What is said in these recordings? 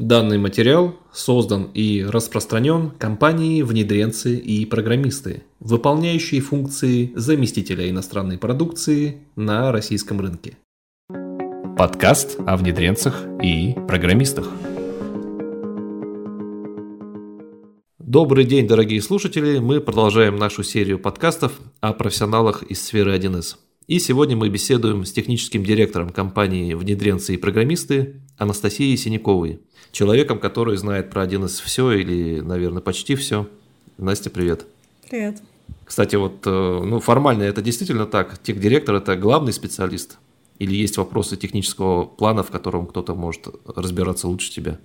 Данный материал создан и распространен компанией внедренцы и программисты, выполняющие функции заместителя иностранной продукции на российском рынке. Подкаст о внедренцах и программистах. Добрый день, дорогие слушатели! Мы продолжаем нашу серию подкастов о профессионалах из сферы 1С. И сегодня мы беседуем с техническим директором компании «Внедренцы и программисты» Анастасией Синяковой – человеком, который знает про 1С все или, наверное, почти все. Настя, привет. Привет. Кстати, вот э, ну, формально это действительно так. Техдиректор – это главный специалист? Или есть вопросы технического плана, в котором кто-то может разбираться лучше тебя?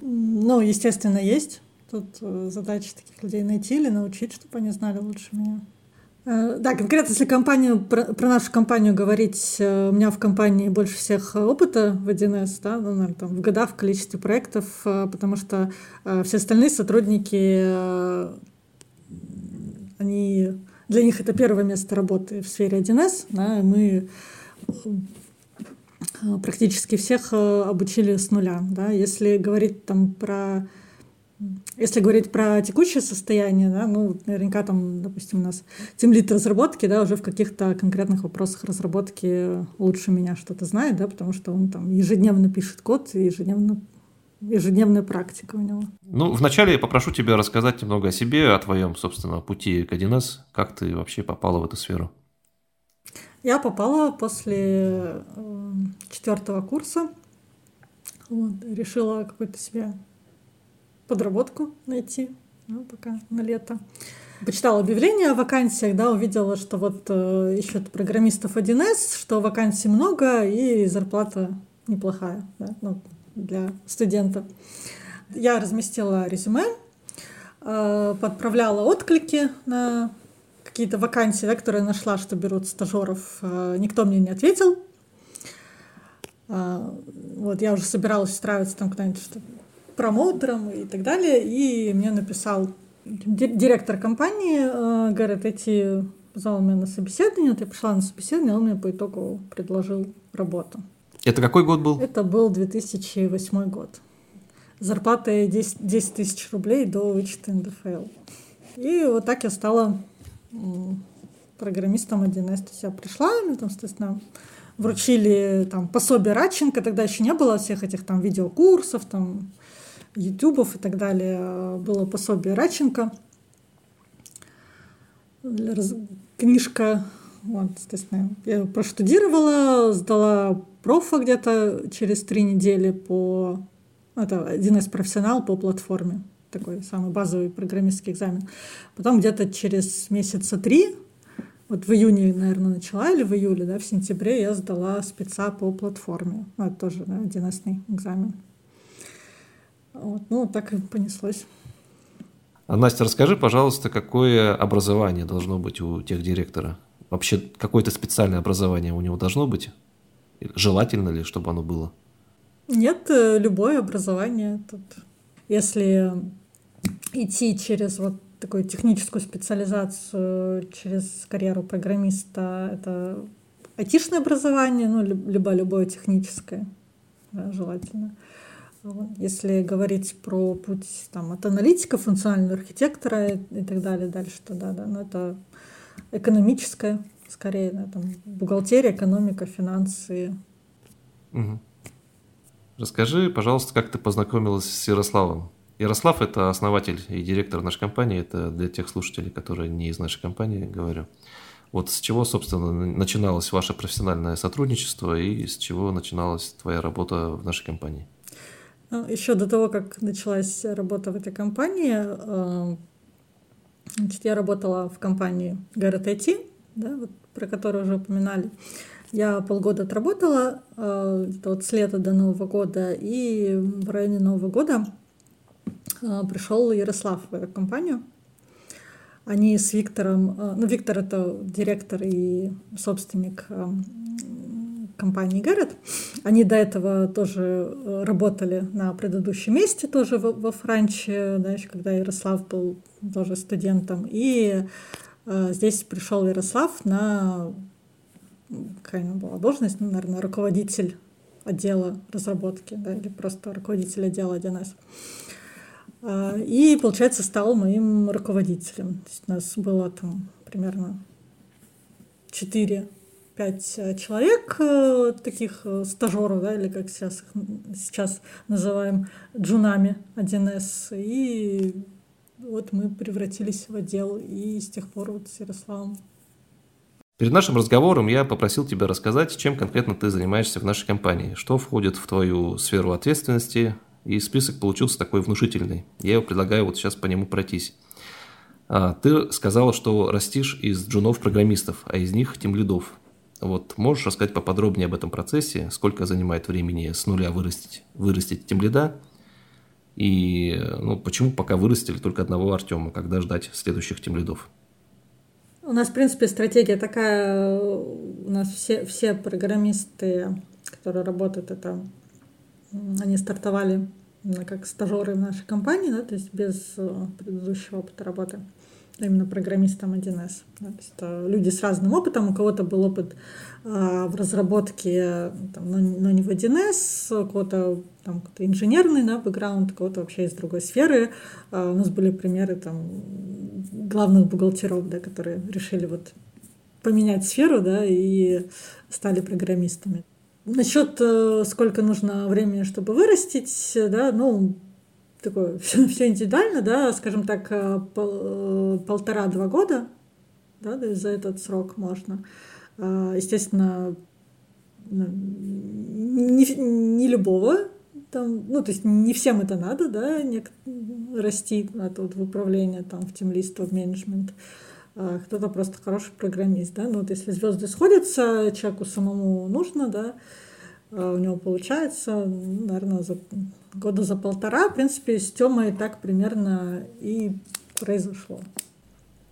Ну, естественно, есть. Тут э, задача таких людей найти или научить, чтобы они знали лучше меня. Э, да, конкретно если компанию, про, про нашу компанию говорить, э, у меня в компании больше всех опыта в 1С, да, ну, наверное, там, в годах, в количестве проектов, э, потому что все остальные сотрудники, они, для них это первое место работы в сфере 1С, да, мы практически всех обучили с нуля. Да. Если говорить там про если говорить про текущее состояние, да, ну, наверняка там, допустим, у нас темлит разработки, да, уже в каких-то конкретных вопросах разработки лучше меня что-то знает, да, потому что он там ежедневно пишет код и ежедневно ежедневная практика у него. Ну, вначале я попрошу тебя рассказать немного о себе, о твоем, собственно, пути к 1С. Как ты вообще попала в эту сферу? Я попала после э, четвертого курса. Вот, решила какой-то себе подработку найти, ну, пока на лето. Почитала объявление о вакансиях, да, увидела, что вот э, ищут программистов 1С, что вакансий много и зарплата неплохая да, ну, для студента. Я разместила резюме, э, подправляла отклики на какие-то вакансии, да, которые нашла, что берут стажеров. Э, никто мне не ответил. Э, вот я уже собиралась устраиваться там куда-нибудь, промоутером и так далее. И мне написал директор компании, э, говорит, эти позвал меня на собеседование, вот я пришла на собеседование, он мне по итогу предложил работу. Это какой год был? Это был 2008 год. Зарплата 10, 10 тысяч рублей до вычета НДФЛ. И вот так я стала программистом 1С. То есть я пришла, мне там, соответственно, вручили там пособие Радченко, тогда еще не было всех этих там видеокурсов, там ютубов и так далее. Было пособие Радченко. Книжка, вот, естественно, я проштудировала, сдала профа где-то через три недели по... Это один из профессионал по платформе. Такой самый базовый программистский экзамен. Потом где-то через месяца три вот в июне, наверное, начала или в июле, да, в сентябре я сдала спеца по платформе. Ну, это тоже да, 11 экзамен. Вот, ну, так и понеслось. А, Настя, расскажи, пожалуйста, какое образование должно быть у тех директора? Вообще, какое-то специальное образование у него должно быть? Желательно ли, чтобы оно было? Нет, э, любое образование. Тут, если идти через вот такую техническую специализацию, через карьеру программиста, это айтишное образование, ну, либо любое техническое, да, желательно. Если говорить про путь там, от аналитика, функционального архитектора и, и так далее дальше, то да, да, но это экономическое, скорее, да, там, бухгалтерия, экономика, финансы. Угу. Расскажи, пожалуйста, как ты познакомилась с Ярославом? Ярослав – это основатель и директор нашей компании. Это для тех слушателей, которые не из нашей компании, говорю. Вот с чего, собственно, начиналось ваше профессиональное сотрудничество и с чего начиналась твоя работа в нашей компании? Ну, Еще до того, как началась работа в этой компании, э, значит, я работала в компании Garrett IT, да, вот, про которую уже упоминали. Я полгода отработала, э, вот с лета до Нового года, и в районе Нового года э, пришел Ярослав в эту компанию. Они с Виктором, ну, Виктор это директор и собственник компании Garrett. Они до этого тоже э, работали на предыдущем месте, тоже во, во Франции, да, еще когда Ярослав был тоже студентом. И э, здесь пришел Ярослав на какая у была должность, ну, наверное, руководитель отдела разработки, да, или просто руководитель отдела 1С. А, и, получается, стал моим руководителем. То есть у нас было там примерно 4 пять э, человек, э, таких э, стажеров, да, или как сейчас их сейчас называем, джунами 1С. И вот мы превратились в отдел, и с тех пор вот с Ярославом. Перед нашим разговором я попросил тебя рассказать, чем конкретно ты занимаешься в нашей компании, что входит в твою сферу ответственности, и список получился такой внушительный. Я его предлагаю вот сейчас по нему пройтись. А, ты сказала, что растишь из джунов-программистов, а из них тем лидов. Вот можешь рассказать поподробнее об этом процессе, сколько занимает времени с нуля вырастить, вырастить тем лида, и ну, почему пока вырастили только одного Артема, когда ждать следующих тем лидов? У нас, в принципе, стратегия такая, у нас все, все программисты, которые работают, это они стартовали как стажеры в нашей компании, да, то есть без э, предыдущего опыта работы именно программистом 1С. Да, то есть это люди с разным опытом, у кого-то был опыт а, в разработке, там, но, но не в 1С, у кого-то там какой-то инженерный да, бэкграунд, у кого-то вообще из другой сферы. А, у нас были примеры там главных бухгалтеров, да, которые решили вот поменять сферу, да, и стали программистами. Насчет э, сколько нужно времени, чтобы вырастить, да, ну, такое все, все индивидуально, да, скажем так, э, пол, э, полтора-два года, да, за этот срок можно. А, естественно, ну, не, не любого, там, ну, то есть не всем это надо, да, не, расти от, от в управление, там, в тимлист, в менеджмент. Кто-то просто хороший программист, да, ну, вот если звезды сходятся, человеку самому нужно, да, у него получается, наверное, за года за полтора, в принципе, с Тёмой так примерно и произошло.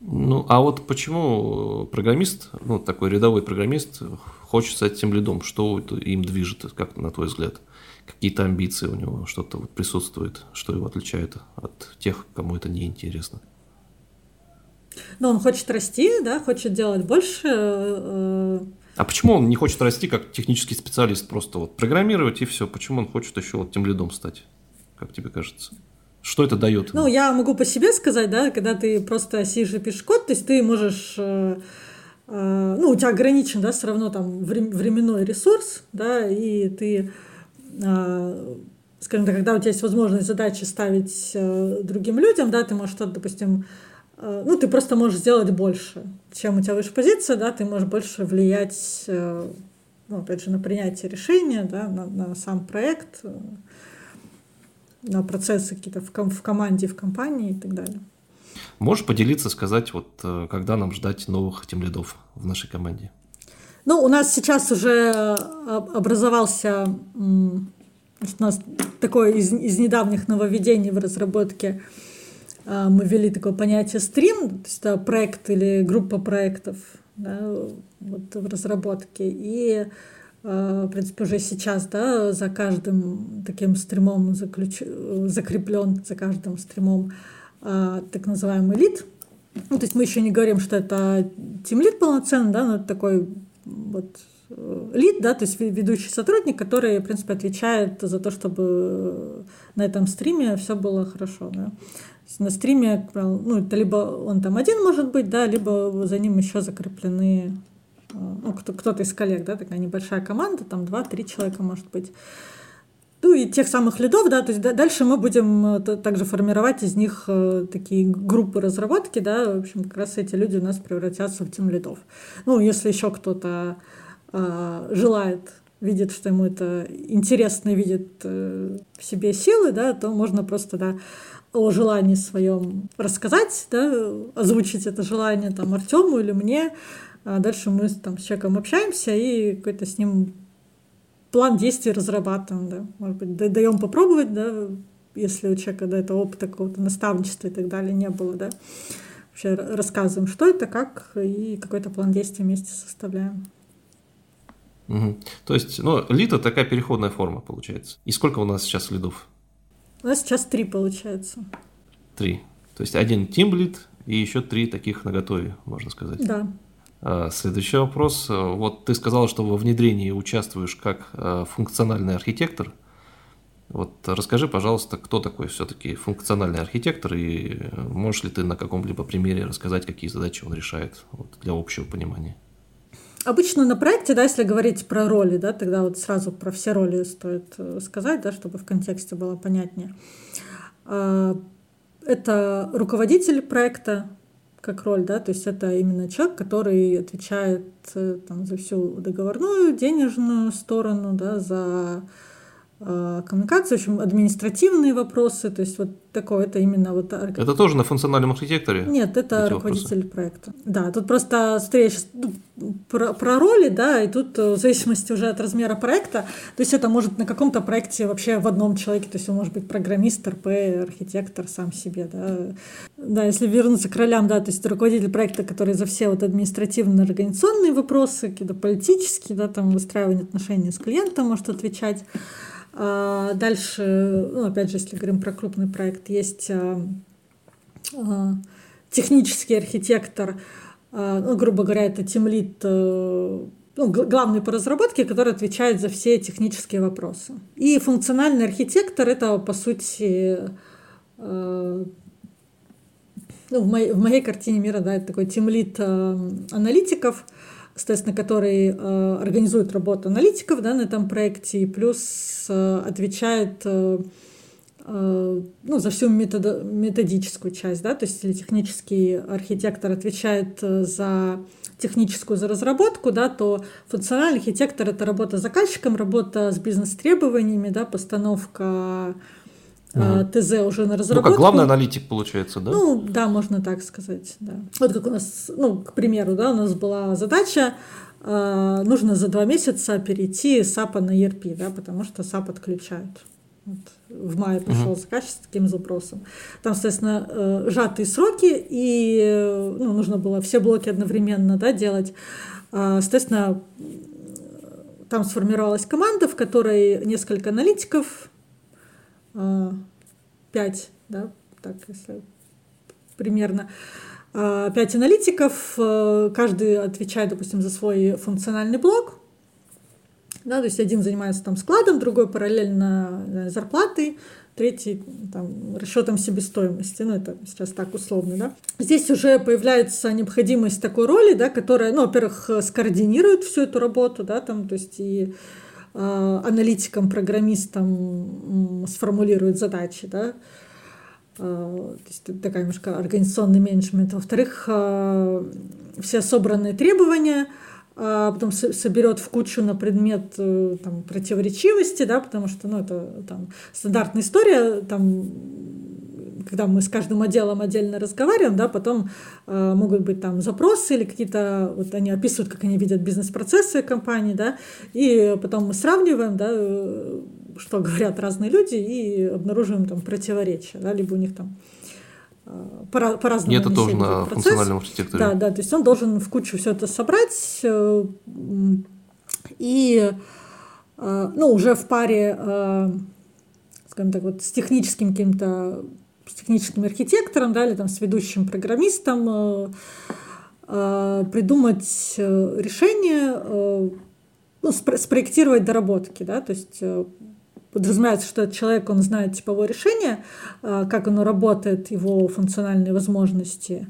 Ну, а вот почему программист, ну, такой рядовой программист, хочет стать тем лидом? Что им движет, как на твой взгляд? Какие-то амбиции у него, что-то вот присутствует, что его отличает от тех, кому это неинтересно? Ну, он хочет расти, да, хочет делать больше. А почему он не хочет расти как технический специалист, просто вот программировать и все? Почему он хочет еще вот тем лидом стать, как тебе кажется? Что это дает? Ну, я могу по себе сказать, да, когда ты просто сидишь и пишешь код, то есть ты можешь э, э, ну, у тебя ограничен, да, все равно там временной ресурс, да, и ты, э, скажем так, когда у тебя есть возможность задачи ставить другим людям, да, ты можешь что-то, допустим, ну, ты просто можешь сделать больше. Чем у тебя выше позиция, да, ты можешь больше влиять, э, ну, опять же, на принятие решения, да, на, на сам проект, э, на процессы какие-то в, ком- в команде, в компании и так далее. Можешь поделиться, сказать, вот когда нам ждать новых тем лидов в нашей команде? Ну, у нас сейчас уже образовался у нас такое из, из недавних нововведений в разработке мы ввели такое понятие стрим, то есть это проект или группа проектов да, вот в разработке. И, а, в принципе, уже сейчас да, за каждым таким стримом заключ... закреплен, за каждым стримом а, так называемый лид. Ну, то есть мы еще не говорим, что это тимлид полноценный, да, но это такой вот э, лид, да, то есть ведущий сотрудник, который, в принципе, отвечает за то, чтобы на этом стриме все было хорошо. Да на стриме, ну, это либо он там один может быть, да, либо за ним еще закреплены э, ну, кто-то из коллег, да, такая небольшая команда, там два-три человека может быть. Ну и тех самых лидов, да, то есть дальше мы будем э, также формировать из них э, такие группы разработки, да, в общем, как раз эти люди у нас превратятся в тем лидов. Ну, если еще кто-то э, желает видит, что ему это интересно, видит э, в себе силы, да, то можно просто, да, о желании своем рассказать, да, озвучить это желание там Артему или мне. А дальше мы там с человеком общаемся и какой-то с ним план действий разрабатываем, да. Может быть, даем попробовать, да, если у человека до этого опыта какого-то наставничества и так далее не было, да. Вообще рассказываем, что это, как, и какой-то план действий вместе составляем. Угу. То есть, ну, лид это такая переходная форма, получается. И сколько у нас сейчас лидов? У нас сейчас три получается. Три. То есть один тимблит и еще три таких наготове, можно сказать. Да. А, следующий вопрос. Вот ты сказал, что во внедрении участвуешь как а, функциональный архитектор. Вот расскажи, пожалуйста, кто такой все-таки функциональный архитектор и можешь ли ты на каком-либо примере рассказать, какие задачи он решает вот, для общего понимания? Обычно на проекте, да, если говорить про роли, да, тогда вот сразу про все роли стоит э, сказать, да, чтобы в контексте было понятнее. А, это руководитель проекта, как роль, да, то есть это именно человек, который отвечает э, там, за всю договорную, денежную сторону, да, за коммуникации, в общем, административные вопросы, то есть вот такое, это именно вот... Это тоже на функциональном архитекторе? Нет, это руководитель вопросы. проекта. Да, тут просто, смотри, я сейчас ну, про, про роли, да, и тут э, в зависимости уже от размера проекта, то есть это может на каком-то проекте вообще в одном человеке, то есть он может быть программист, РП, архитектор сам себе, да. Да, если вернуться к ролям, да, то есть руководитель проекта, который за все вот административно-организационные вопросы, какие-то политические, да, там выстраивание отношений с клиентом может отвечать. А дальше, ну, опять же, если говорим про крупный проект, есть а, а, технический архитектор, ну, грубо говоря, это тимлит, э, ну, главный по разработке, который отвечает за все технические вопросы. И функциональный архитектор это, по сути, э, ну, в, моей, в моей картине мира, да, это такой тимлит э, аналитиков, соответственно, который э, организует работу аналитиков да, на этом проекте, и плюс э, отвечает э, э, ну, за всю методо, методическую часть, да, то есть или технический архитектор отвечает э, за техническую за разработку, да, то функциональный архитектор это работа с заказчиком, работа с бизнес-требованиями, да, постановка угу. ТЗ уже на разработку. Ну, как главный аналитик получается, да? Ну, да, можно так сказать, да. Вот как у нас, ну, к примеру, да, у нас была задача, э, нужно за два месяца перейти с SAP а на ERP, да, потому что SAP отключают. Вот. В мае пришел uh заказ с таким запросом. Там, соответственно, э, сжатые сроки, и ну, нужно было все блоки одновременно да, делать. Э, соответственно, там сформировалась команда, в которой несколько аналитиков, Э, пять, да, так, если примерно, э, пять аналитиков, э, каждый отвечает, допустим, за свой функциональный блок, да, то есть один занимается там складом, другой параллельно зарплатой, третий там, расчетом себестоимости, ну это сейчас так условно, да. Здесь уже появляется необходимость такой роли, да, которая, ну, во-первых, скоординирует всю эту работу, да, там, то есть и Э, аналитикам, программистам сформулирует задачи, да, э, то есть такая немножко организационный менеджмент. Во-вторых, э, все собранные требования потом соберет в кучу на предмет там, противоречивости, да, потому что ну, это там, стандартная история, там когда мы с каждым отделом отдельно разговариваем, да, потом э, могут быть там запросы или какие-то, вот они описывают, как они видят бизнес-процессы компании, да, и потом мы сравниваем, да, э, что говорят разные люди, и обнаруживаем там противоречия, да, либо у них там э, по- по-разному. И это тоже на процесс. функциональном архитекторе. Да, да, то есть он должен в кучу все это собрать э, и ну, уже в паре, скажем так, вот с техническим каким-то с техническим архитектором, да, или там с ведущим программистом э, э, придумать э, решение, ну, спроектировать доработки, да, то есть подразумевается, что этот человек, он знает типовое решение, как оно работает, его функциональные возможности.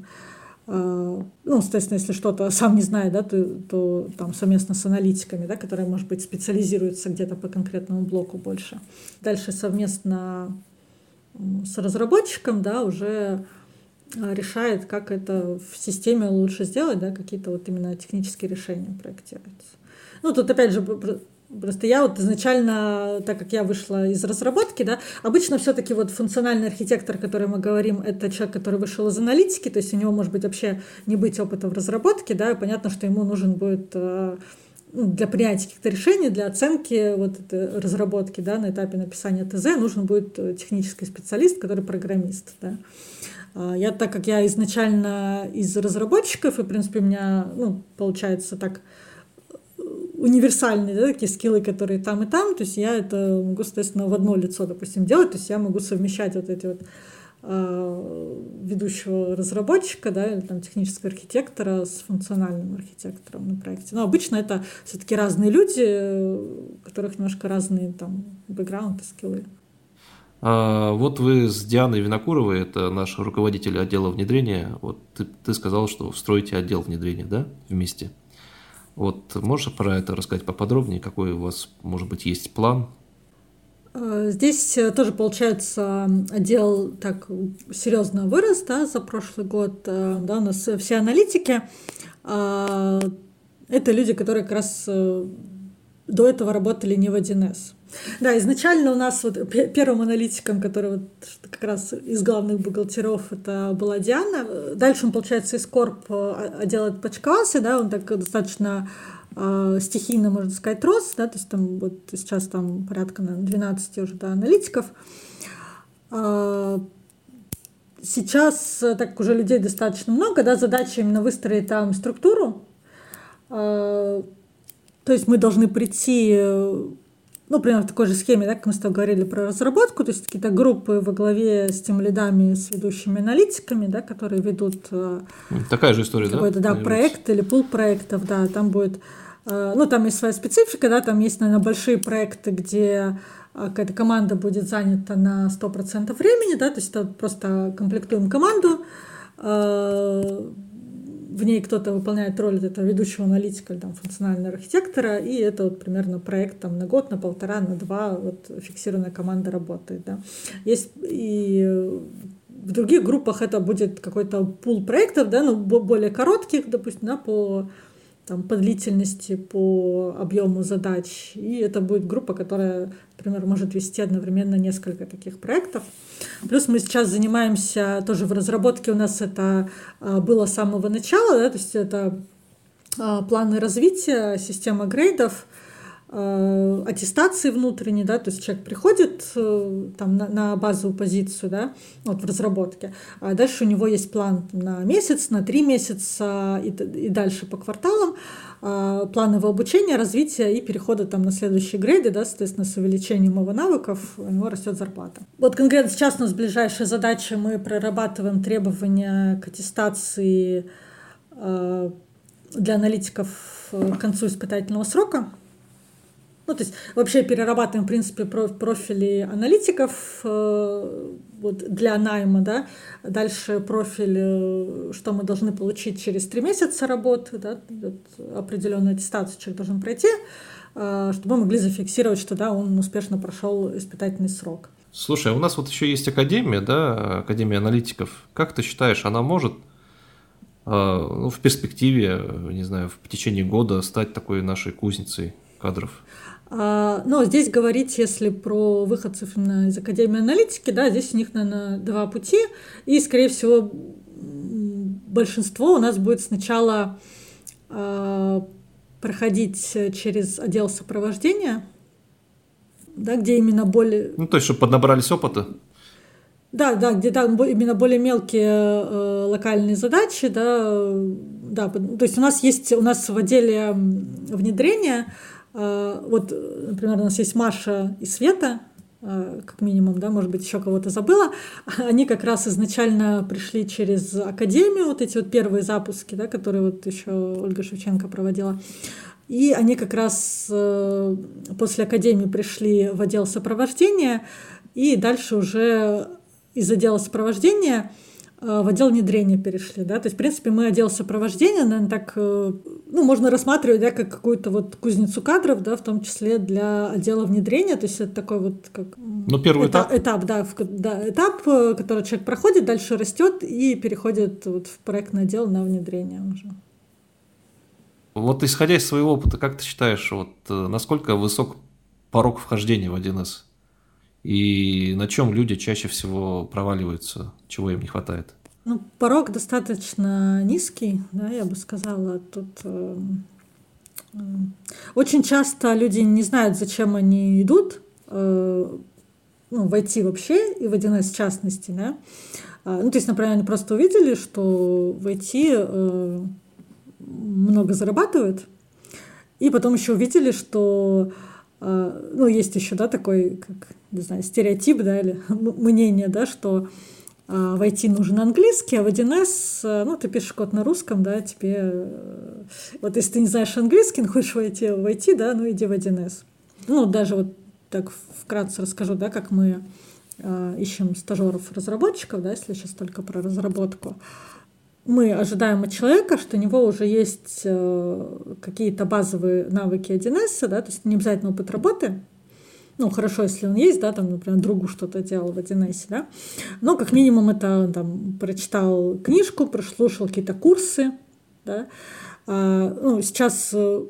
Ну, соответственно, если что-то сам не знает, да, то, то там совместно с аналитиками, да, которые, может быть, специализируются где-то по конкретному блоку больше. Дальше совместно с разработчиком, да, уже а, решает, как это в системе лучше сделать, да, какие-то вот именно технические решения проектируются. Ну, тут опять же Просто я вот изначально, так как я вышла из разработки, да, обычно все-таки вот функциональный архитектор, о котором мы говорим, это человек, который вышел из аналитики, то есть у него может быть вообще не быть опыта в разработке, да, и понятно, что ему нужен будет а, для принятия каких-то решений, для оценки вот этой разработки да, на этапе написания ТЗ нужен будет э, технический специалист, который программист. Да. А, я, так как я изначально из разработчиков, и, в принципе, у меня, ну, получается так, э, универсальные да, такие скиллы, которые там и там, то есть я это могу, соответственно, в одно лицо, допустим, делать, то есть я могу совмещать вот эти вот ведущего разработчика, да, или там технического архитектора с функциональным архитектором на проекте. Но обычно это все-таки разные люди, у которых немножко разные там бэкграунды, скиллы. А, вот вы с Дианой Винокуровой, это наш руководитель отдела внедрения, вот ты, ты сказал, что строите отдел внедрения, да, вместе. Вот можешь про это рассказать поподробнее, какой у вас, может быть, есть план? А, здесь э, тоже получается отдел так серьезно вырос да, за прошлый год. Э, да, у нас все аналитики а, это люди, которые как раз э, до этого работали не в 1С. Да, изначально у нас вот первым аналитиком, который вот как раз из главных бухгалтеров, это была Диана. Дальше он, получается, из Корп отдела отпочковался, да, он так достаточно э, стихийно, можно сказать, рос, да, то есть там вот сейчас там порядка на 12 уже да, аналитиков. Э, сейчас, так как уже людей достаточно много, да, задача именно выстроить там структуру, э, то есть мы должны прийти ну, примерно в такой же схеме, да, как мы с тобой говорили про разработку, то есть какие-то группы во главе с тем лидами, с ведущими аналитиками, да, которые ведут Такая же история, какой-то, да, да проект или пул проектов, да, там будет Э, ну, там есть своя специфика, да, там есть, наверное, большие проекты, где э, какая-то команда будет занята на 100% времени, да, то есть это просто комплектуем команду, э, в ней кто-то выполняет роль этого ведущего аналитика или там, функционального архитектора, и это вот примерно проект там, на год, на полтора, на два вот, фиксированная команда работает. Да. Есть и в других группах это будет какой-то пул проектов, да, ну, более коротких, допустим, да, по там, по длительности, по объему задач. И это будет группа, которая, например, может вести одновременно несколько таких проектов. Плюс мы сейчас занимаемся тоже в разработке, у нас это а, было с самого начала, да, то есть это а, планы развития, система грейдов, аттестации внутренней, да, то есть человек приходит э, там на, на базовую позицию, да, вот в разработке, а дальше у него есть план на месяц, на три месяца и, и дальше по кварталам, э, план его обучения, развития и перехода там на следующие грейды, да, соответственно, с увеличением его навыков у него растет зарплата. Вот конкретно сейчас у нас ближайшая задача, мы прорабатываем требования к аттестации для аналитиков к концу испытательного срока, ну, то есть вообще перерабатываем, в принципе, профили аналитиков э, вот, для найма, да. Дальше профиль, э, что мы должны получить через три месяца работы, да, определенную аттестацию человек должен пройти, э, чтобы мы могли зафиксировать, что да, он успешно прошел испытательный срок. Слушай, а у нас вот еще есть академия, да, академия аналитиков. Как ты считаешь, она может ну, в перспективе, не знаю, в течение года стать такой нашей кузницей кадров? А, но здесь говорить, если про выходцев именно из Академии аналитики, да, здесь у них, наверное, два пути. И, скорее всего, большинство у нас будет сначала а, проходить через отдел сопровождения, да, где именно более... Ну, то есть, чтобы поднабрались опыта? Да, да, где там именно более мелкие э, локальные задачи, да, да, то есть у нас есть, у нас в отделе внедрения вот, например, у нас есть Маша и Света, а, как минимум, да, может быть, еще кого-то забыла, они как раз изначально пришли через академию, вот эти вот первые запуски, да, которые вот еще Ольга Шевченко проводила. И они как раз э, после академии пришли в отдел сопровождения, и дальше уже из отдела сопровождения Э, в отдел внедрения перешли, да, то есть, в принципе, мы отдел сопровождения, наверное, так, э, ну, можно рассматривать, да, как какую-то вот кузницу кадров, да, в том числе для отдела внедрения, то есть это такой вот как... Ну, первый этап. Этап, да, в, да, этап, э, который человек проходит, дальше растет и переходит вот в проектный отдел на внедрение уже. Вот исходя из своего опыта, как ты считаешь, вот насколько высок порог вхождения в 1С? И на чем люди чаще всего проваливаются, чего им не хватает? Ну, порог достаточно низкий, да, я бы сказала. Тут э, э, очень часто люди не знают, зачем они идут, э, ну, войти вообще, и в 1С в частности, да. А, ну, то есть, например, они просто увидели, что в IT э, много зарабатывают, и потом еще увидели, что ну, есть еще, да, такой, как, не знаю, стереотип, да, или мнение, да, что в IT нужен английский, а в 1С, ну, ты пишешь код на русском, да, тебе... Вот если ты не знаешь английский, но хочешь войти в IT, да, ну, иди в 1С. Ну, даже вот так вкратце расскажу, да, как мы ищем стажеров-разработчиков, да, если сейчас только про разработку мы ожидаем от человека, что у него уже есть э, какие-то базовые навыки 1С, да, то есть не обязательно опыт работы, ну, хорошо, если он есть, да, там, например, другу что-то делал в 1С, да, но как минимум это он там прочитал книжку, прослушал какие-то курсы, да, а, ну, сейчас э,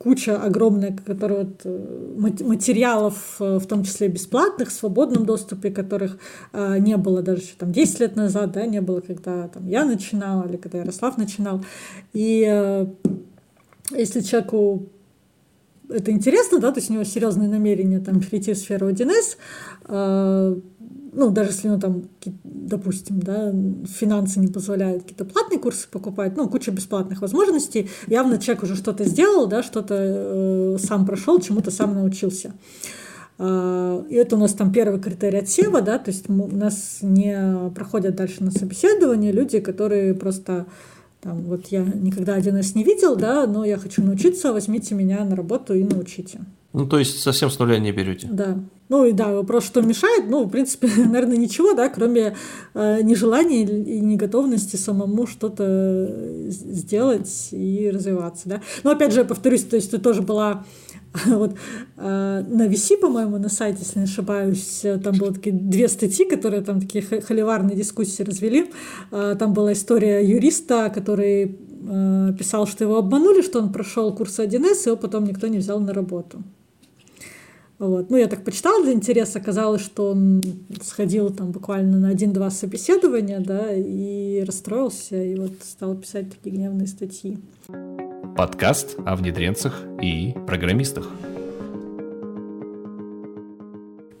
куча огромная, которая вот, э, материалов, э, в том числе бесплатных, в свободном доступе, которых э, не было даже еще там 10 лет назад, да, не было, когда там я начинала или когда Ярослав начинал. И если человеку это интересно, да, то есть у него серьезные намерения там перейти в сферу 1С, э, ну, даже если, ну, там, допустим, да, финансы не позволяют какие-то платные курсы покупать, ну, куча бесплатных возможностей, явно человек уже что-то сделал, да, что-то э, сам прошел, чему-то сам научился. Э, и это у нас там первый критерий отсева, да, то есть у нас не проходят дальше на собеседование люди, которые просто там, вот я никогда 1С не видел, да, но я хочу научиться, возьмите меня на работу и научите. Ну, то есть совсем с нуля не берете. Да. Ну и да, вопрос, что мешает, ну, в принципе, наверное, ничего, да, кроме э, нежелания и неготовности самому что-то сделать и развиваться, да. Но опять же, я повторюсь, то есть ты тоже была вот э, на VC, по-моему, на сайте, если не ошибаюсь, там было такие две статьи, которые там такие холиварные дискуссии развели. Э, там была история юриста, который э, писал, что его обманули, что он прошел курс 1С, и его потом никто не взял на работу. Вот. Ну, я так почитала для интереса, оказалось, что он сходил там буквально на один-два собеседования, да, и расстроился, и вот стал писать такие гневные статьи. Подкаст о внедренцах и программистах.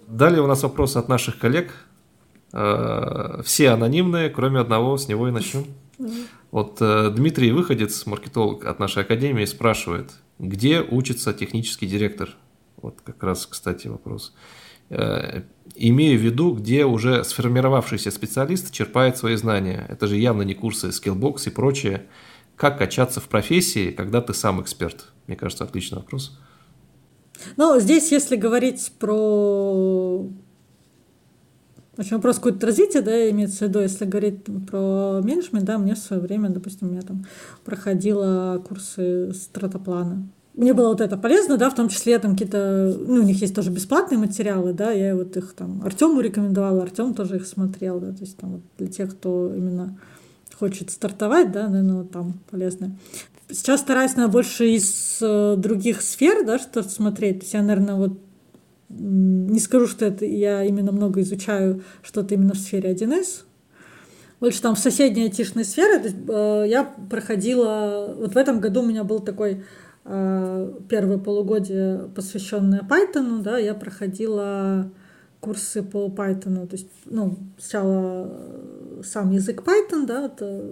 Далее у нас вопросы от наших коллег. Э, все анонимные, кроме одного, с него и начнем. Вот э, Дмитрий Выходец, маркетолог от нашей академии, спрашивает, где учится технический директор вот как раз, кстати, вопрос. Э, имею в виду, где уже сформировавшийся специалист черпает свои знания. Это же явно не курсы Skillbox и прочее. Как качаться в профессии, когда ты сам эксперт? Мне кажется, отличный вопрос. Ну, здесь, если говорить про общем, вопрос какое-то развитие, да, имеется в виду, если говорить про менеджмент, да, мне в свое время, допустим, я там проходила курсы стратоплана мне было вот это полезно, да, в том числе там какие-то, ну, у них есть тоже бесплатные материалы, да, я вот их там Артему рекомендовала, Артем тоже их смотрел, да, то есть там вот для тех, кто именно хочет стартовать, да, вот там полезно. Сейчас стараюсь, наверное, больше из э, других сфер, да, что смотреть. То есть я, наверное, вот не скажу, что это я именно много изучаю что-то именно в сфере 1С, больше там в соседней айтишной сфере. Э, я проходила... Вот в этом году у меня был такой Э, первое полугодие, посвященное Python, да, я проходила курсы по Python, то есть, ну, сначала э, сам язык Python, да, это,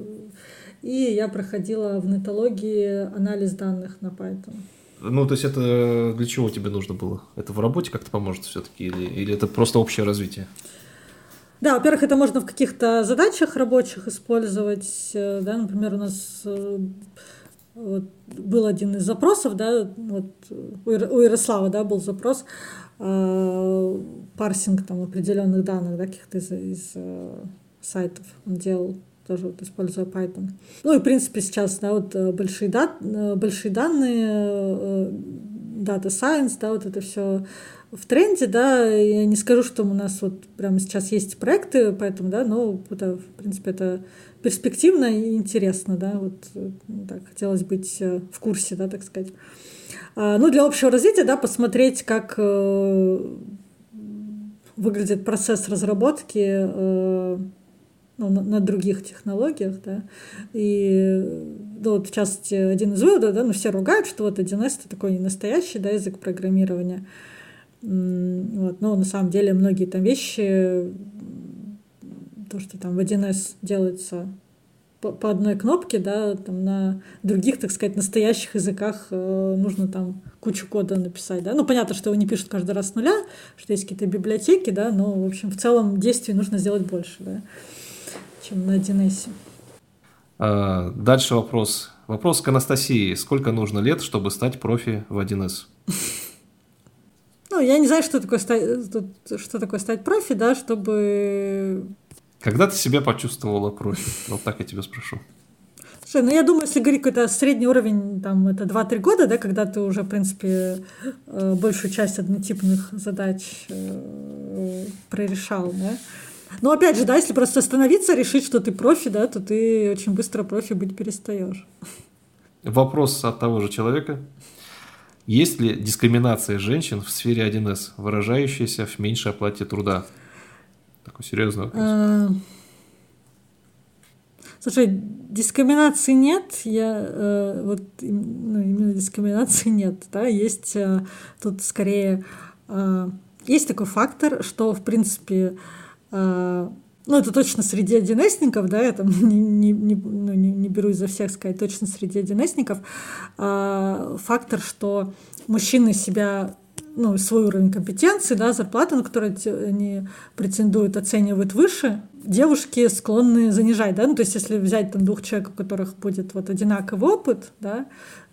и я проходила в нетологии анализ данных на Python. Ну, то есть это для чего тебе нужно было? Это в работе как-то поможет все-таки или, или это просто общее развитие? Да, во-первых, это можно в каких-то задачах рабочих использовать. Э, да, например, у нас вот, был один из запросов, да, вот у Ярослава, да, был запрос э, парсинг там определенных данных, да, каких-то из, из э, сайтов он делал тоже вот, используя Python. Ну и, в принципе, сейчас, да, вот э, большие, дат, э, большие данные, э, Data Science, да, вот это все в тренде, да, я не скажу, что у нас вот прямо сейчас есть проекты, поэтому, да, но это, в принципе, это перспективно и интересно, да, вот ну, так, хотелось быть в курсе, да, так сказать. А, ну, для общего развития, да, посмотреть, как выглядит процесс разработки ну, на, на других технологиях, да, и ну, вот, в частности, один из выводов, да, ну, все ругают, что вот 1С это такой не настоящий, да, язык программирования, вот, но на самом деле многие там вещи то, что там в 1С делается по, по одной кнопке, да, там на других, так сказать, настоящих языках э, нужно там кучу кода написать, да. Ну, понятно, что его не пишут каждый раз с нуля, что есть какие-то библиотеки, да, но, в общем, в целом действий нужно сделать больше, да. Чем на 1С. А, дальше вопрос. Вопрос к Анастасии. Сколько нужно лет, чтобы стать профи в 1С? Ну, я не знаю, что такое стать, что такое стать профи, да, чтобы... Когда ты себя почувствовала профи? Вот так я тебя спрошу. Слушай, ну я думаю, если говорить какой-то средний уровень, там, это 2-3 года, да, когда ты уже, в принципе, э, большую часть однотипных задач э, прорешал, да. Но опять же, да, если просто остановиться, решить, что ты профи, да, то ты очень быстро профи быть перестаешь. Вопрос от того же человека. Есть ли дискриминация женщин в сфере 1С, выражающаяся в меньшей оплате труда? Такой серьезный вопрос. А, слушай, дискриминации нет, я э, вот ну, именно дискриминации нет, да, есть э, тут скорее э, есть такой фактор, что в принципе э, ну, это точно среди одинесников, да, я там не, не, не, ну, не, не берусь за всех сказать, точно среди одинесников, а, фактор, что мужчины себя ну, свой уровень компетенции, да, зарплату, на которую они претендуют, оценивают выше, девушки склонны занижать, да, ну, то есть если взять там двух человек, у которых будет вот одинаковый опыт, да,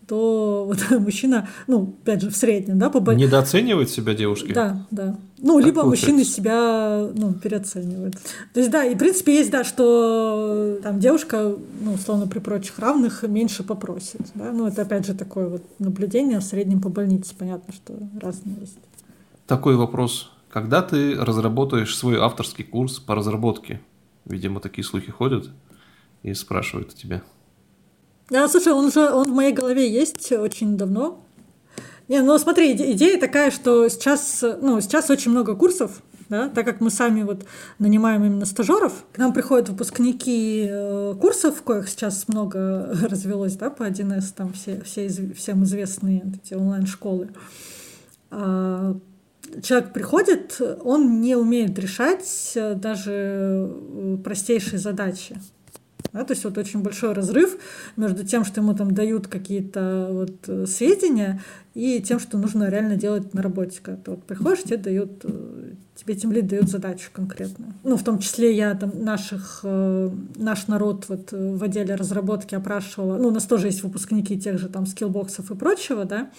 то вот мужчина, ну, опять же, в среднем, да, по Недооценивают себя девушки? Да, да. Ну, так либо получается. мужчины себя, ну, переоценивают. То есть, да, и, в принципе, есть, да, что там девушка, ну, условно, при прочих равных меньше попросит, да. Ну, это, опять же, такое вот наблюдение в среднем по больнице. Понятно, что разные есть. Такой вопрос. Когда ты разработаешь свой авторский курс по разработке? Видимо, такие слухи ходят и спрашивают у тебя. Да, слушай, он уже он в моей голове есть очень давно. Не, ну смотри, идея такая, что сейчас, ну, сейчас очень много курсов, да, так как мы сами вот нанимаем именно стажеров, к нам приходят выпускники э, курсов, коих сейчас много развелось, да, по 1С, там все, все всем известные эти онлайн-школы. А, человек приходит, он не умеет решать э, даже э, простейшие задачи. Да, то есть вот очень большой разрыв между тем, что ему там дают какие-то вот э, сведения, и тем, что нужно реально делать на работе. Когда ты вот приходишь, тебе дают, э, тебе тем лид дает задачу конкретную. Ну, в том числе я там наших, э, наш народ вот в отделе разработки опрашивала, ну, у нас тоже есть выпускники тех же там скиллбоксов и прочего, да,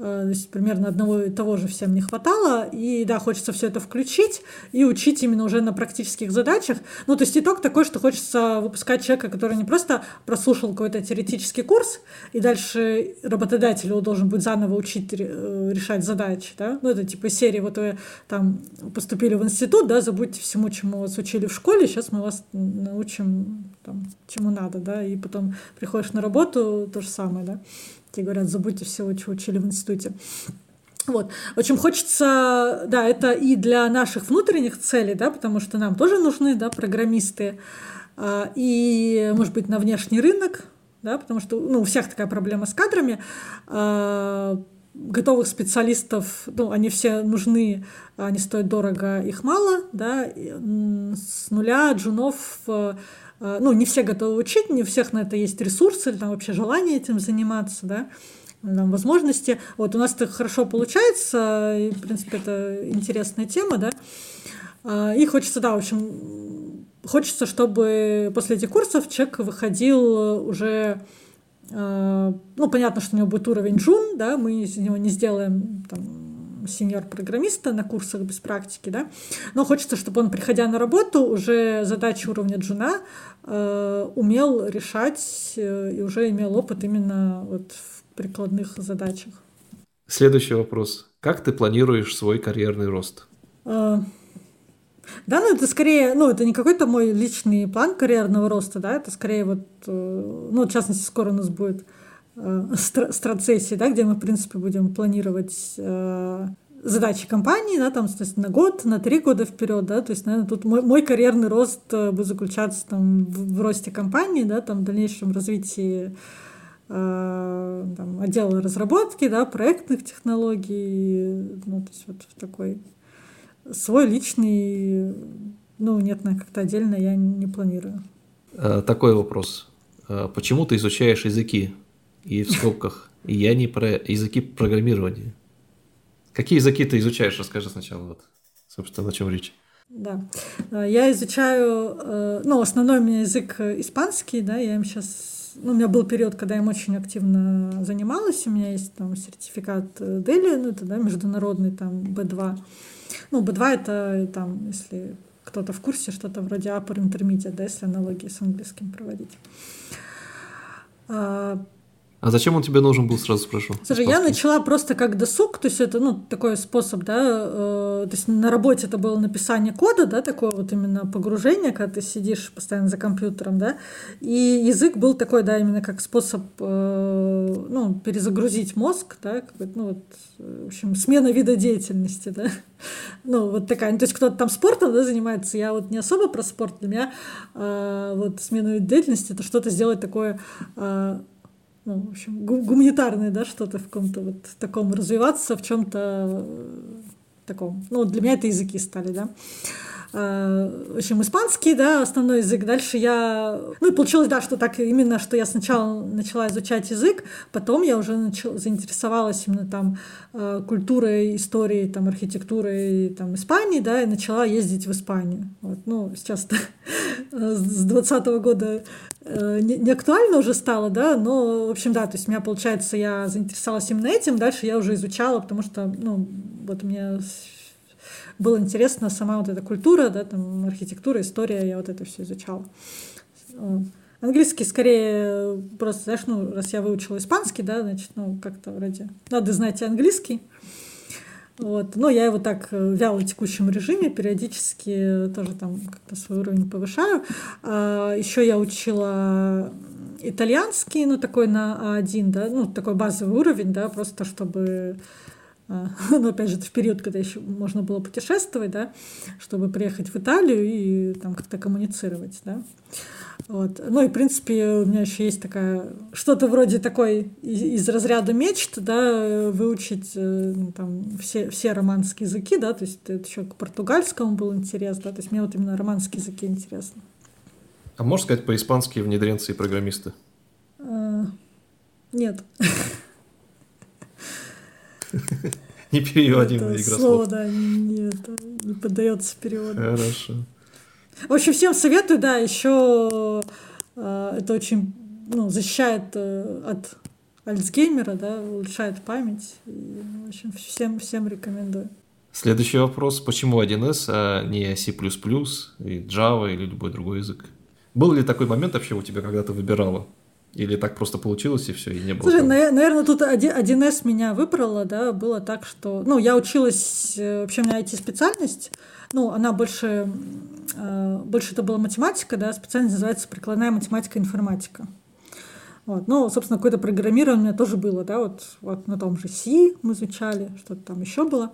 то есть примерно одного и того же всем не хватало. И да, хочется все это включить и учить именно уже на практических задачах. Ну, то есть итог такой, что хочется выпускать человека, который не просто прослушал какой-то теоретический курс, и дальше работодатель его должен будет заново учить э, решать задачи. Да? Ну, это типа серии, вот вы там поступили в институт, да, забудьте всему, чему вас учили в школе, сейчас мы вас научим там, чему надо, да, и потом приходишь на работу, то же самое, да. Тебе говорят, забудьте все, что учили в институте. Вот. В общем, хочется, да, это и для наших внутренних целей, да, потому что нам тоже нужны, да, программисты, а, и, может быть, на внешний рынок, да, потому что, ну, у всех такая проблема с кадрами, а, готовых специалистов, ну, они все нужны, они стоят дорого, их мало, да, с нуля джунов Э, ну, не все готовы учить, не у всех на это есть ресурсы или там вообще желание этим заниматься, да, там, возможности. Вот у нас это хорошо получается, и, в принципе, это интересная тема, да. А, и хочется, да, в общем, хочется, чтобы после этих курсов человек выходил уже э, ну, понятно, что у него будет уровень джун, да, мы из него не сделаем там, сеньор-программиста на курсах без практики, да, но хочется, чтобы он, приходя на работу, уже задачи уровня джуна э, умел решать э, и уже имел опыт именно вот в прикладных задачах. Следующий вопрос. Как ты планируешь свой карьерный рост? Э, да, ну это скорее, ну это не какой-то мой личный план карьерного роста, да, это скорее вот, э, ну в частности скоро у нас будет страцессии, да, где мы, в принципе, будем планировать э, задачи компании, да, там, то есть на год, на три года вперед, да, то есть, наверное, тут мой, мой карьерный рост э, будет заключаться там в, в росте компании, да, там в дальнейшем развитии э, там, отдела разработки, да, проектных технологий, ну, то есть вот в такой свой личный, ну, нет, на как-то отдельно я не планирую. Такой вопрос. Почему ты изучаешь языки? И в скобках. И я не про языки программирования. Какие языки ты изучаешь? Расскажи сначала, вот, собственно, о чем речь. Да. Я изучаю, ну, основной у меня язык испанский, да, я им сейчас ну, у меня был период, когда я им очень активно занималась. У меня есть там сертификат Дели, ну, это да, международный там B2. Ну, B2 это там, если кто-то в курсе, что-то вроде upper intermediate, да, если аналогии с английским проводить. А, зачем он тебе нужен был, сразу спрошу? Слушай, я начала просто как досуг, то есть это, ну, такой способ, да, э, то есть на работе это было написание кода, да, такое вот именно погружение, когда ты сидишь постоянно за компьютером, да, и язык был такой, да, именно как способ, э, ну, перезагрузить мозг, да, как бы, ну, вот, в общем, смена вида деятельности, да, ну, вот такая, ну, то есть кто-то там спортом, да, занимается, я вот не особо про спорт, для меня э, вот смена вида деятельности это что-то сделать такое э, ну, в общем, гуманитарное, да, что-то в каком-то вот таком развиваться, в чем-то э, таком. Ну, для меня это языки стали, да. Э, в общем, испанский, да, основной язык. Дальше я... Ну и получилось, да, что так именно, что я сначала начала изучать язык, потом я уже начала, заинтересовалась именно там э, культурой, историей, там, архитектурой там, Испании, да, и начала ездить в Испанию. Вот. Ну, сейчас с 20 года э, не, не актуально уже стало, да, но, в общем, да, то есть у меня, получается, я заинтересовалась именно этим, дальше я уже изучала, потому что, ну, вот у меня было интересно сама вот эта культура, да, там архитектура, история, я вот это все изучала. Английский скорее просто, знаешь, ну, раз я выучила испанский, да, значит, ну, как-то вроде надо знать и английский. Вот. Но я его так э, в вяло текущем режиме периодически тоже там как-то свой уровень повышаю. А, еще я учила итальянский, ну, такой на А1, да, ну, такой базовый уровень, да, просто чтобы а, ну, опять же, это в период, когда еще можно было путешествовать, да, чтобы приехать в Италию и там как-то коммуницировать, да. Вот. Ну и, в принципе, у меня еще есть такая, что-то вроде такой из, из разряда мечт, да, выучить э, ну, там все, все романские языки, да, то есть это еще к португальскому был интерес, да, то есть мне вот именно романские языки интересны. А можешь сказать по-испански внедренцы и программисты? А, нет. Не переводимая игра слов. Слово, да, нет, не поддается переводу. Хорошо. В общем, всем советую, да, еще э, это очень ну, защищает э, от Альцгеймера, да, улучшает память. И, в общем, всем, всем рекомендую. Следующий вопрос. Почему 1С, а не C++, и Java или любой другой язык? Был ли такой момент вообще у тебя, когда ты выбирала? Или так просто получилось, и все, и не было? Слушай, на, наверное, тут 1С меня выбрала, да, было так, что... Ну, я училась, э, вообще у меня IT-специальность, ну, она больше, э, больше это была математика, да, специальность называется прикладная математика и информатика. Вот. Ну, собственно, какое-то программирование у меня тоже было, да, вот, вот на том же C мы изучали, что-то там еще было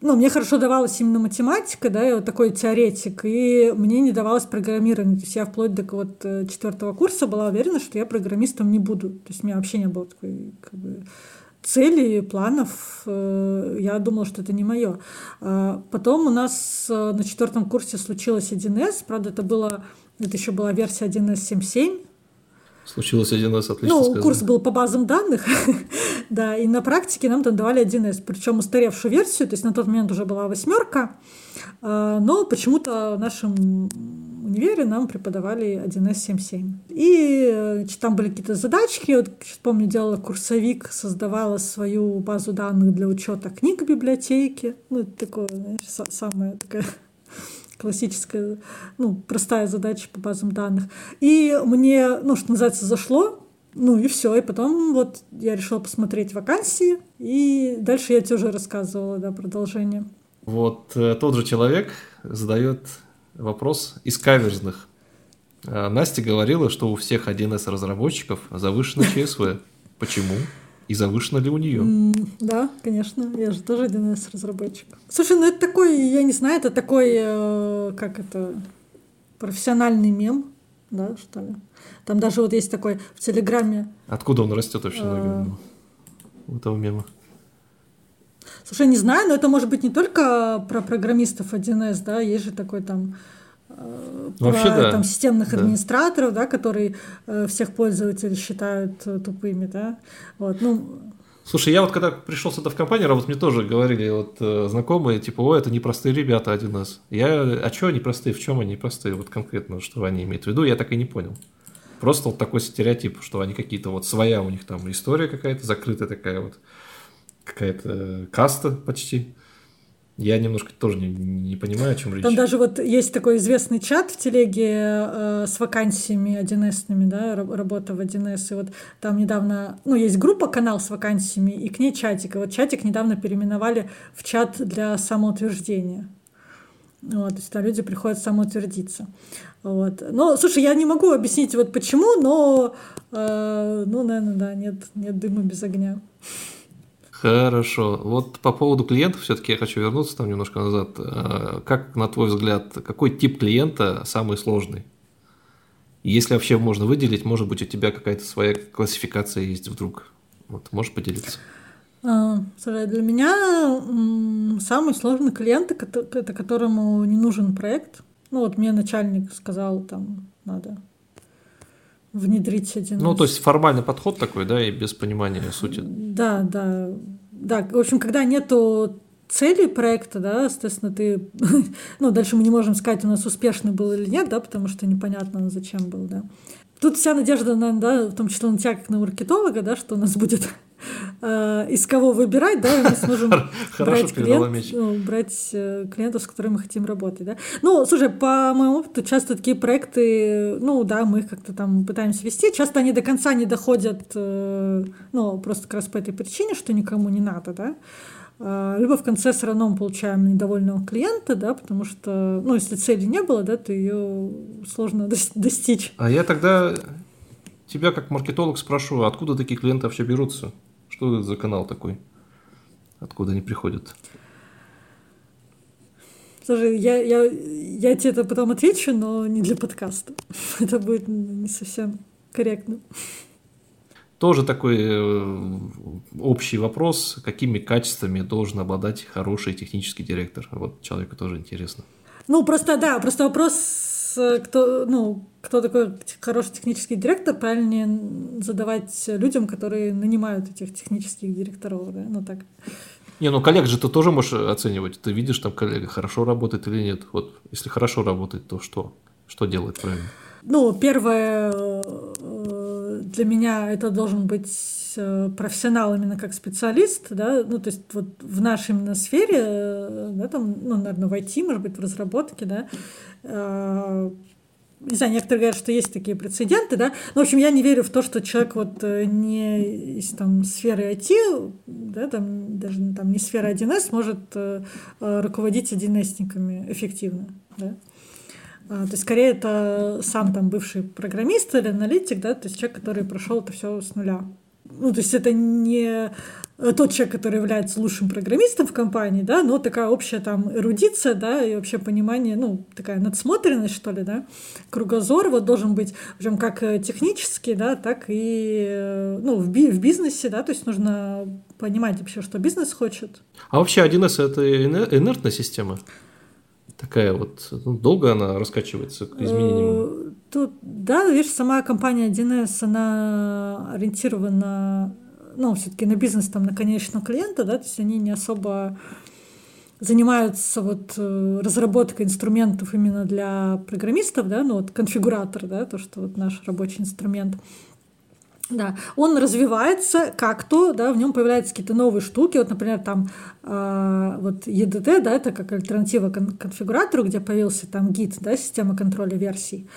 ну, мне хорошо давалась именно математика, да, я вот такой теоретик, и мне не давалось программирование. То есть я вплоть до вот э, четвертого курса была уверена, что я программистом не буду. То есть у меня вообще не было такой как бы, цели, планов. Э, я думала, что это не мое. А потом у нас э, на четвертом курсе случилось 1С, правда, это было это еще была версия 1С 7.7, Случилось 1С, отлично Ну, сказано. курс был по базам данных, да, и на практике нам там давали 1С, причем устаревшую версию, то есть на тот момент уже была восьмерка, а, но почему-то в нашем универе нам преподавали 1С 7.7. И э, там были какие-то задачки, вот помню, делала курсовик, создавала свою базу данных для учета книг в библиотеке, ну, это такое, знаешь, самое такое классическая, ну, простая задача по базам данных. И мне, ну, что называется, зашло, ну и все. И потом вот я решила посмотреть вакансии, и дальше я тебе уже рассказывала, да, продолжение. Вот э, тот же человек задает вопрос из каверзных. Э, Настя говорила, что у всех 1С разработчиков завышена ЧСВ. Почему? И завышена ли у нее? Mm, да, конечно. Я же тоже один из разработчиков. Слушай, ну это такой, я не знаю, это такой, э, как это, профессиональный мем, да, что ли? Там даже вот есть такой в Телеграме. Откуда он растет вообще, э... у этого мема? Слушай, не знаю, но это может быть не только про программистов 1С, да, есть же такой там Э, про Вообще, да. там, системных да. администраторов, да, которые э, всех пользователей считают э, тупыми, да. Вот, ну, Слушай, я вот когда пришел сюда в компанию работать, мне тоже говорили вот э, знакомые, типа, о, это непростые ребята 1С. Я, а что они простые, в чем они простые, вот конкретно, что они имеют в виду, я так и не понял. Просто вот такой стереотип, что они какие-то вот своя у них там история какая-то, закрытая такая вот, какая-то каста почти. Я немножко тоже не, не понимаю, о чем речь. Там даже вот есть такой известный чат в телеге э, с вакансиями 1С-ными, да, работа в 1С. И вот там недавно, ну, есть группа, канал с вакансиями, и к ней чатик. И вот чатик недавно переименовали в чат для самоутверждения. Вот, то есть там люди приходят самоутвердиться. Вот. Но, слушай, я не могу объяснить вот почему, но, э, ну, наверное, да, нет, нет дыма без огня. Хорошо. Вот по поводу клиентов все-таки я хочу вернуться там немножко назад. Э, как, на твой взгляд, какой тип клиента самый сложный? Если вообще можно выделить, может быть, у тебя какая-то своя классификация есть вдруг. Вот, можешь поделиться? А, для меня самый сложный клиент – это которому не нужен проект. Ну вот мне начальник сказал, там надо внедрить один. Ну, то есть формальный подход такой, да, и без понимания сути. Да, да. Да, в общем, когда нету цели проекта, да, естественно, ты, ну, дальше мы не можем сказать, у нас успешный был или нет, да, потому что непонятно, зачем был, да. Тут вся надежда, на, да, в том числе на тебя, как на маркетолога, да, что у нас будет из кого выбирать, да, и мы сможем брать, клиент, ну, брать э, клиентов, с которыми мы хотим работать, да. Ну, слушай, по моему опыту, часто такие проекты, ну, да, мы их как-то там пытаемся вести, часто они до конца не доходят, э, ну, просто как раз по этой причине, что никому не надо, да, а, либо в конце все равно мы получаем недовольного клиента, да, потому что, ну, если цели не было, да, то ее сложно достичь. А я тогда тебя как маркетолог спрошу, откуда такие клиенты вообще берутся? Что это за канал такой? Откуда они приходят? Слушай, я, я, я тебе это потом отвечу, но не для подкаста. Это будет не совсем корректно. Тоже такой э, общий вопрос, какими качествами должен обладать хороший технический директор. Вот человеку тоже интересно. Ну, просто, да, просто вопрос, кто, ну, кто такой хороший технический директор, правильнее задавать людям, которые нанимают этих технических директоров, да, ну так. Не, ну коллег же ты тоже можешь оценивать. Ты видишь, там коллега хорошо работает или нет. Вот если хорошо работает, то что? Что делает правильно? Ну, первое, для меня это должен быть э, профессионал именно как специалист, да, ну, то есть вот в нашей именно сфере, э, да, там, ну, наверное, в IT, может быть, в разработке, да, не знаю, некоторые говорят, что есть такие прецеденты, да, но, в общем, я не верю в то, что человек вот не из там сферы IT, да, там даже там не сфера 1С может руководить 1С-никами эффективно, да. А, то есть, скорее, это сам там бывший программист или аналитик, да, то есть человек, который прошел это все с нуля. Ну, то есть это не тот человек, который является лучшим программистом в компании, да, но такая общая там эрудиция, да, и вообще понимание, ну, такая надсмотренность, что ли, да, кругозор вот должен быть, прям как технический, да, так и, ну, в, би в бизнесе, да, то есть нужно понимать вообще, что бизнес хочет. А вообще 1С — это инертная система? Такая вот, ну, долго она раскачивается к изменениям? Э, тут, да, видишь, сама компания 1С, она ориентирована, ну, все-таки на бизнес, там, на конечного клиента, да, то есть они не особо занимаются вот э, разработкой инструментов именно для программистов, да, ну вот конфигуратор, да, то, что вот наш рабочий инструмент. Да, он развивается как-то, да, в нем появляются какие-то новые штуки. Вот, например, там э, вот EDT, да, это как альтернатива кон- конфигуратору, где появился там гид, да, система контроля версий.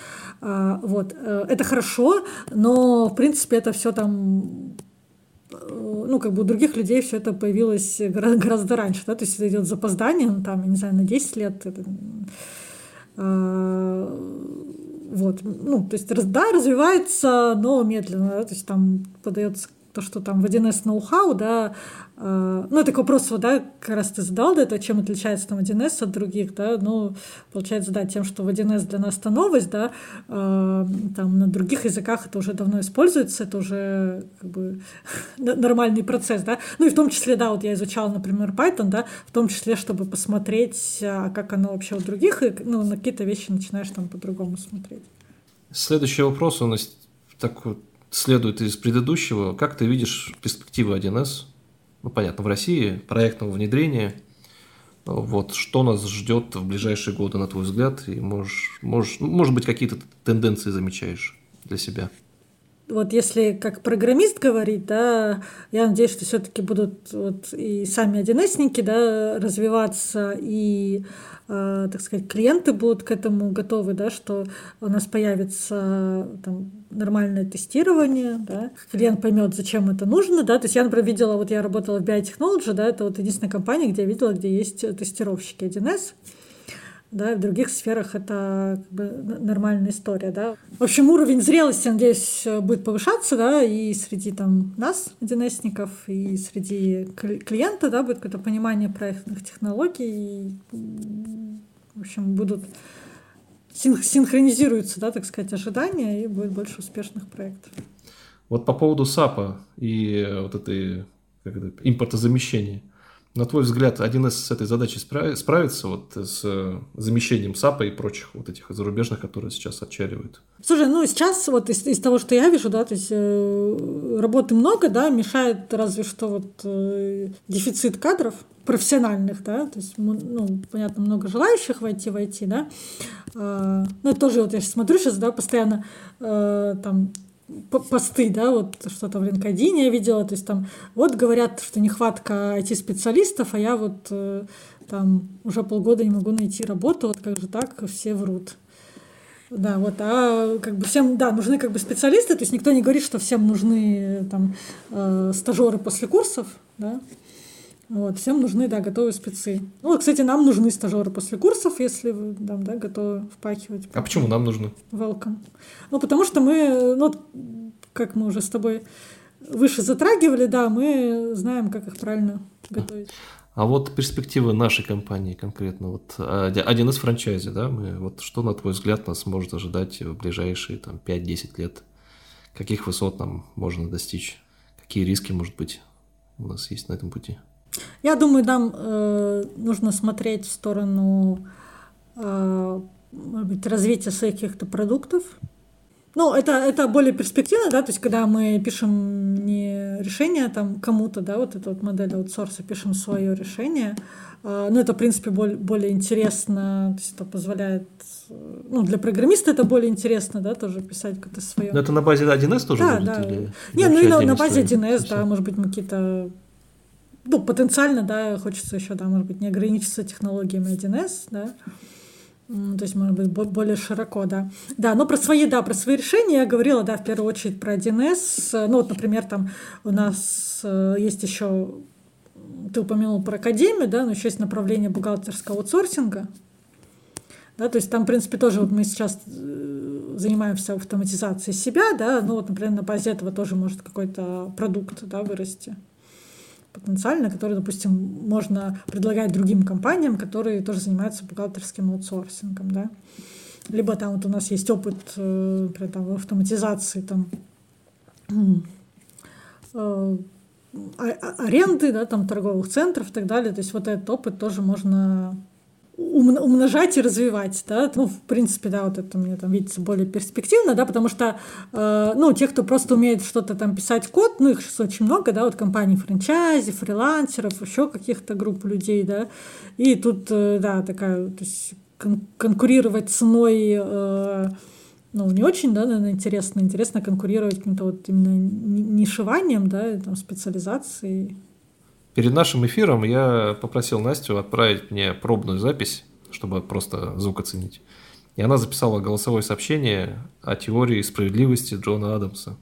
Э, вот, э, это хорошо, но в принципе это все там э, ну, как бы у других людей все это появилось гораздо раньше, да, то есть это идет запозданием, ну, там, я не знаю, на 10 лет. Это, э, вот, ну, то есть, да, развивается, но медленно, да, то есть там подается то, что там в 1С ноу-хау, да, ну, это к вопросу, да, как раз ты задал, да, это чем отличается там 1С от других, да, ну, получается, да, тем, что в 1С для нас это новость, да, э, там на других языках это уже давно используется, это уже как бы нормальный процесс, да, ну, и в том числе, да, вот я изучала, например, Python, да, в том числе, чтобы посмотреть, а как оно вообще у других, и, ну, на какие-то вещи начинаешь там по-другому смотреть. Следующий вопрос, нас так следует из предыдущего. Как ты видишь перспективы 1С ну, понятно, в России, проектного внедрения. Вот, что нас ждет в ближайшие годы, на твой взгляд? И можешь, можешь, может быть, какие-то тенденции замечаешь для себя? вот если как программист говорить, да, я надеюсь, что все-таки будут вот и сами 1 да, развиваться, и, э, так сказать, клиенты будут к этому готовы, да, что у нас появится там, нормальное тестирование, да, клиент поймет, зачем это нужно, да, то есть я, например, видела, вот я работала в Biotechnology, да, это вот единственная компания, где я видела, где есть тестировщики 1С, да, в других сферах это как бы нормальная история, да. В общем, уровень зрелости, надеюсь, будет повышаться, да, и среди там нас, 1 и среди клиента, да, будет какое-то понимание проектных технологий, и, в общем, будут синхронизируются, да, так сказать, ожидания, и будет больше успешных проектов. Вот по поводу САПа и вот этой как это, импортозамещения. На твой взгляд, 1С с этой задачей справится вот с э, замещением САПа и прочих вот этих зарубежных, которые сейчас отчаливают? Слушай, ну сейчас вот из, из того, что я вижу, да, то есть э, работы много, да, мешает разве что вот э, дефицит кадров профессиональных, да, то есть, ну, понятно, много желающих войти в IT, да, э, ну, тоже вот я смотрю сейчас, да, постоянно э, там посты, да, вот что-то в LinkedIn я видела, то есть там вот говорят, что нехватка IT-специалистов, а я вот э, там уже полгода не могу найти работу, вот как же так, все врут. Да, вот, а как бы всем, да, нужны как бы специалисты, то есть никто не говорит, что всем нужны там э, стажеры после курсов, да, вот, всем нужны, да, готовые спецы. Ну, вот, кстати, нам нужны стажеры после курсов, если вы там, да, готовы впахивать. А почему нам нужны? Welcome. Ну, потому что мы, ну, как мы уже с тобой выше затрагивали, да, мы знаем, как их правильно готовить. А вот перспективы нашей компании конкретно, вот один из франчайзи, да, мы, вот что, на твой взгляд, нас может ожидать в ближайшие там 5-10 лет? Каких высот нам можно достичь? Какие риски, может быть, у нас есть на этом пути? Я думаю, нам э, нужно смотреть в сторону э, может быть, развития своих каких-то продуктов. Ну, это, это более перспективно, да, то есть когда мы пишем не решение там кому-то, да, вот эту вот модель аутсорса, пишем свое решение, э, ну, это, в принципе, более, более интересно, то есть это позволяет, ну, для программиста это более интересно, да, тоже писать какое-то свое. Но это на базе 1С тоже да, будет? Да. Или, не, ну и на, на базе 1С, да, может быть, мы какие-то ну, потенциально, да, хочется еще, да, может быть, не ограничиться технологиями 1С, да, то есть, может быть, более широко, да. Да, но про свои, да, про свои решения я говорила, да, в первую очередь про 1С. Ну, вот, например, там у нас э, есть еще, ты упомянул про академию, да, но еще есть направление бухгалтерского аутсорсинга. Да, то есть там, в принципе, тоже вот мы сейчас э, занимаемся автоматизацией себя, да, ну вот, например, на базе этого тоже может какой-то продукт, да, вырасти потенциально, который, допустим, можно предлагать другим компаниям, которые тоже занимаются бухгалтерским аутсорсингом, да. Либо там вот у нас есть опыт, э, например, там, в автоматизации там, э, аренды, да, там торговых центров и так далее. То есть вот этот опыт тоже можно умножать и развивать, да, ну, в принципе, да, вот это мне там видится более перспективно, да, потому что, э, ну, те, кто просто умеет что-то там писать код, ну, их сейчас очень много, да, вот компаний франчайзи, фрилансеров, еще каких-то групп людей, да, и тут, э, да, такая, то есть кон- конкурировать ценой, э, ну, не очень, да, наверное, интересно, интересно конкурировать каким-то вот именно нишеванием, да, там, специализацией, Перед нашим эфиром я попросил Настю отправить мне пробную запись, чтобы просто звук оценить. И она записала голосовое сообщение о теории справедливости Джона Адамса.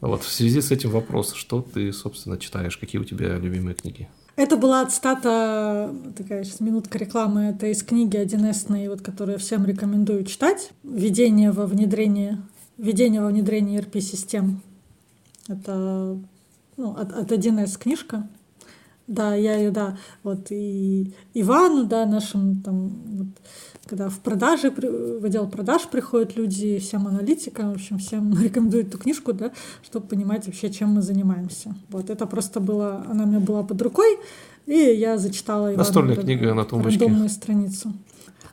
Вот в связи с этим вопрос, что ты, собственно, читаешь, какие у тебя любимые книги? Это была цитата, такая сейчас минутка рекламы, это из книги 1С, вот, которую я всем рекомендую читать. Введение во внедрение, введение во внедрение ERP-систем. Это ну, от, от 1С книжка. Да, я ее, да, вот и Ивану, да, нашим там, вот, когда в продаже, в отдел продаж приходят люди, всем аналитикам, в общем, всем рекомендую эту книжку, да, чтобы понимать вообще, чем мы занимаемся. Вот это просто было, она у меня была под рукой, и я зачитала Ивану. Настольная книга на тумбочке. Рандомную страницу.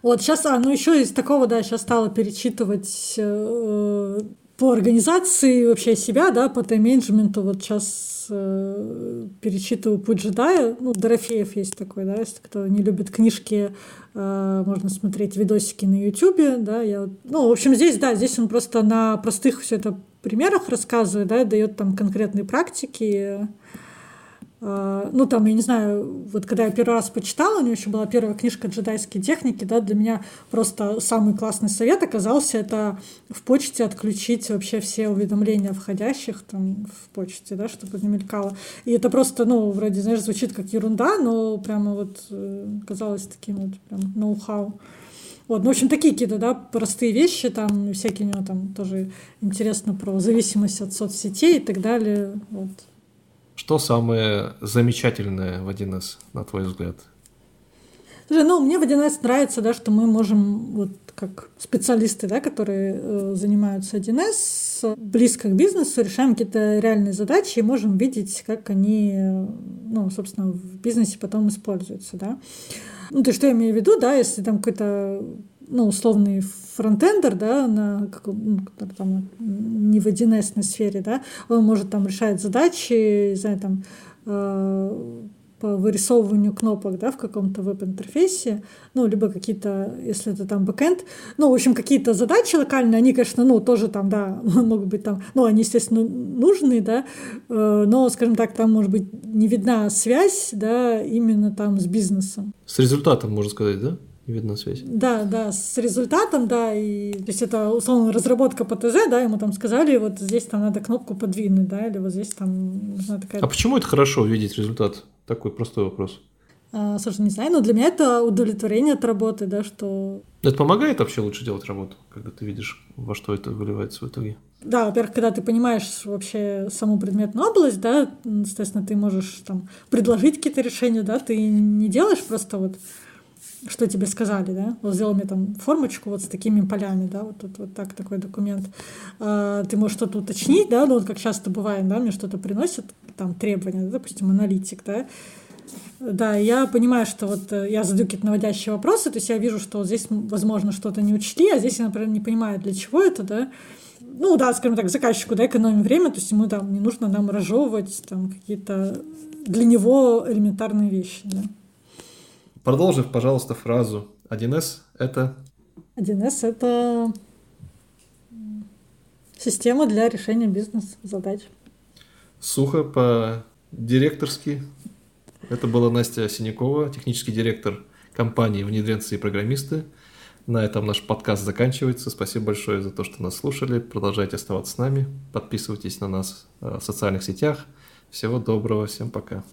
Вот сейчас, а, ну еще из такого, да, сейчас стала перечитывать э, по организации вообще себя, да, по тайм-менеджменту. Вот сейчас э, перечитываю «Путь джедая». Ну, Дорофеев есть такой, да, если кто не любит книжки, э, можно смотреть видосики на Ютубе, да. Я, ну, в общем, здесь, да, здесь он просто на простых все это примерах рассказывает, да, дает там конкретные практики, ну, там, я не знаю, вот когда я первый раз почитала, у нее еще была первая книжка «Джедайские техники», да, для меня просто самый классный совет оказался это в почте отключить вообще все уведомления входящих там в почте, да, чтобы не мелькало. И это просто, ну, вроде, знаешь, звучит как ерунда, но прямо вот э, казалось таким вот прям ноу-хау. Вот, ну, в общем, такие какие-то, да, простые вещи, там, всякие у него там тоже интересно про зависимость от соцсетей и так далее, вот. Что самое замечательное в 1С, на твой взгляд? Ну, мне в 1С нравится, да, что мы можем, вот как специалисты, да, которые э, занимаются 1С, близко к бизнесу, решаем какие-то реальные задачи и можем видеть, как они, ну, собственно, в бизнесе потом используются, да. Ну, то что я имею в виду, да, если там какой-то ну, условный фронтендер, да, на, ну, там, не в 1С сфере, да, он может там решать задачи, не знаю, там, э, по вырисовыванию кнопок, да, в каком-то веб-интерфейсе, ну, либо какие-то, если это там бэкэнд, ну, в общем, какие-то задачи локальные, они, конечно, ну, тоже там, да, могут быть там, ну, они, естественно, нужны, да, э, но, скажем так, там, может быть, не видна связь, да, именно там с бизнесом. С результатом, можно сказать, да? Не видна связь. Да, да, с результатом, да, и то есть это условно разработка по ТЗ, да, ему там сказали, вот здесь там надо кнопку подвинуть, да, или вот здесь там нужна такая... А почему это хорошо увидеть результат? Такой простой вопрос. А, слушай, не знаю, но для меня это удовлетворение от работы, да, что... Это помогает вообще лучше делать работу, когда ты видишь, во что это выливается в итоге? Да, во-первых, когда ты понимаешь вообще саму предметную область, да, естественно, ты можешь там предложить какие-то решения, да, ты не делаешь просто вот что тебе сказали, да, вот сделал мне там формочку вот с такими полями, да, вот, вот, вот так такой документ. А, ты можешь что-то уточнить, да, ну вот как часто бывает, да, мне что-то приносят, там требования, да, допустим, аналитик, да, да, я понимаю, что вот э, я задаю какие-то наводящие вопросы, то есть я вижу, что вот здесь, возможно, что-то не учли, а здесь я, например, не понимаю, для чего это, да. Ну да, скажем так, заказчику, да, экономим время, то есть ему там не нужно нам разжевывать там какие-то для него элементарные вещи, да. Продолжив, пожалуйста, фразу 1С – это… 1С – это система для решения бизнес-задач. Сухо по-директорски. Это была Настя Синякова, технический директор компании «Внедренцы и программисты». На этом наш подкаст заканчивается. Спасибо большое за то, что нас слушали. Продолжайте оставаться с нами. Подписывайтесь на нас э, в социальных сетях. Всего доброго. Всем пока.